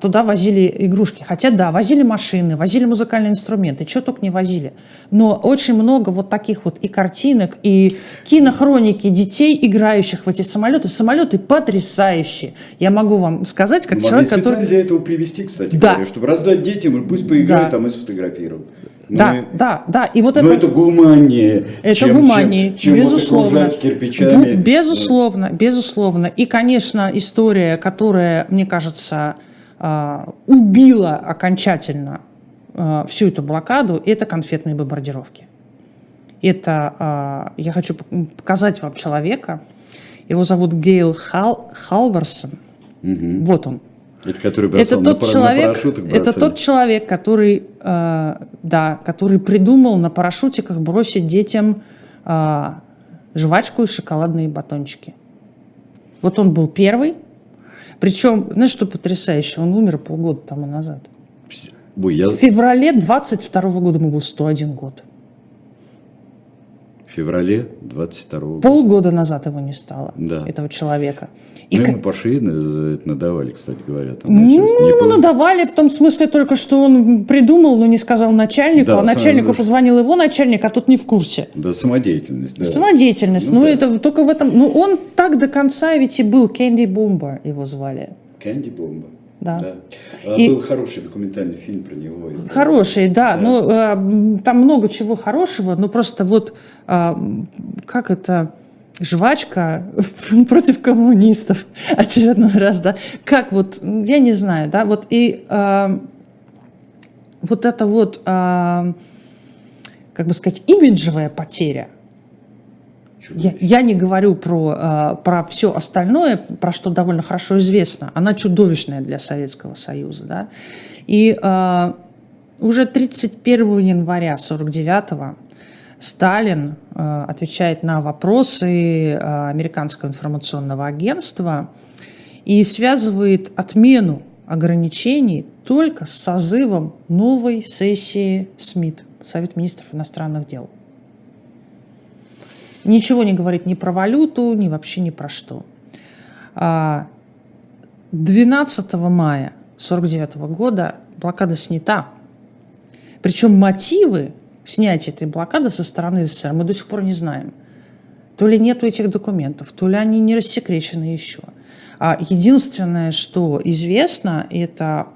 туда возили игрушки. Хотя, да, возили машины, возили музыкальные инструменты, что только не возили. Но очень много вот таких вот и картинок, и кинохроники детей, играющих в эти самолеты. Самолеты потрясающие. Я могу вам сказать, как Могли человек, специально который... для этого привести, кстати да. говоря, чтобы раздать детям, пусть поиграют да. там и сфотографируют. Ну, да, и... да, да. И вот Но это, это гуманнее. Это чем, гуманнее, чем, чем безусловно. Вот кирпичами. Безусловно, безусловно. И, конечно, история, которая, мне кажется, а, убила окончательно а, всю эту блокаду, это конфетные бомбардировки. Это, а, я хочу показать вам человека, его зовут Гейл Хал, Халварсон. Угу. Вот он. Это который бросал это тот на, человек, на Это тот человек, который, э, да, который придумал на парашютиках бросить детям э, жвачку и шоколадные батончики. Вот он был первый, причем, знаешь, что потрясающе? Он умер полгода тому назад. Ой, я... В феврале 22 года ему был 101 год. Феврале 22 года. Полгода назад его не стало, да. этого человека. И ну, как... ему по шее надавали, кстати говоря. Там, ну, ему было... надавали в том смысле только, что он придумал, но не сказал начальнику, да, а начальнику сам... позвонил его начальник, а тот не в курсе. Да, самодеятельность. Да. Самодеятельность. Ну, ну да. это только в этом... Ну, он так до конца ведь и был. Кэнди Бомба его звали. Кэнди Бомба. Да. да. А и... Был хороший документальный фильм про него. Хороший, да. да. Ну, а, там много чего хорошего, но просто вот а, как это жвачка *laughs* против коммунистов очередной раз, да, как вот, я не знаю, да, вот и э, вот это вот, э, как бы сказать, имиджевая потеря – я, я не говорю про, э, про все остальное, про что довольно хорошо известно. Она чудовищная для Советского Союза. Да? И э, уже 31 января 1949 Сталин э, отвечает на вопросы э, американского информационного агентства и связывает отмену ограничений только с созывом новой сессии СМИТ, Совет министров иностранных дел. Ничего не говорит ни про валюту, ни вообще ни про что. 12 а, мая 1949 года блокада снята. Причем мотивы снятия этой блокады со стороны СССР мы до сих пор не знаем. То ли нету этих документов, то ли они не рассекречены еще. А единственное, что известно, это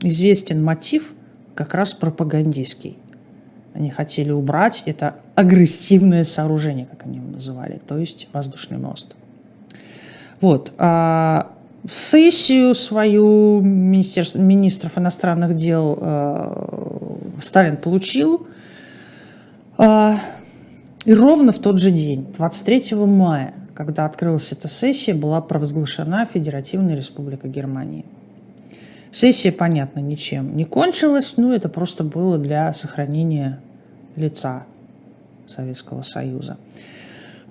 известен мотив как раз пропагандистский они хотели убрать это агрессивное сооружение, как они его называли, то есть воздушный мост. Вот. А сессию свою министерств, министров иностранных дел э, Сталин получил. Э, и ровно в тот же день, 23 мая, когда открылась эта сессия, была провозглашена Федеративная Республика Германии. Сессия, понятно, ничем не кончилась, но это просто было для сохранения лица Советского Союза.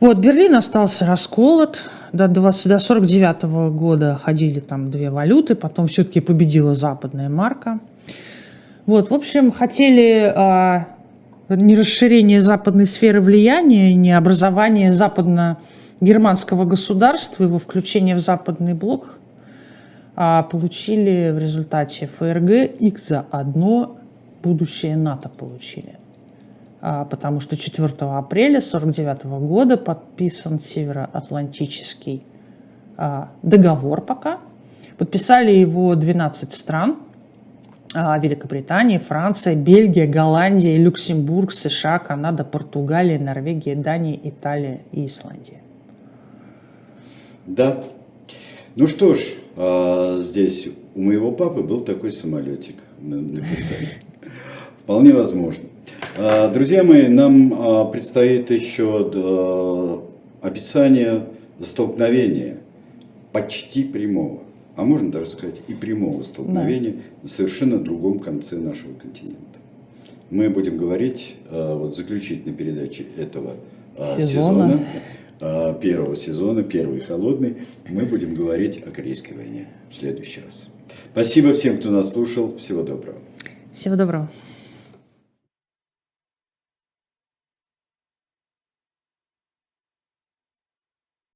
Вот, Берлин остался расколот. До, 20, до 49 года ходили там две валюты, потом все-таки победила западная марка. Вот, в общем, хотели э, не расширение западной сферы влияния, не образование западно-германского государства, его включение в западный блок, а получили в результате ФРГ их заодно будущее НАТО получили. А, потому что 4 апреля 1949 года подписан Североатлантический а, договор пока. Подписали его 12 стран. А, Великобритания, Франция, Бельгия, Голландия, Люксембург, США, Канада, Португалия, Норвегия, Дания, Италия и Исландия. Да. Ну что ж, здесь у моего папы был такой самолетик, написали. *laughs* Вполне возможно. А, друзья мои, нам а, предстоит еще а, описание столкновения почти прямого, а можно даже сказать и прямого столкновения да. на совершенно другом конце нашего континента. Мы будем говорить вот заключительной передаче этого сезона. сезона, первого сезона, первый холодный, мы будем говорить о Корейской войне в следующий раз. Спасибо всем, кто нас слушал. Всего доброго. Всего доброго.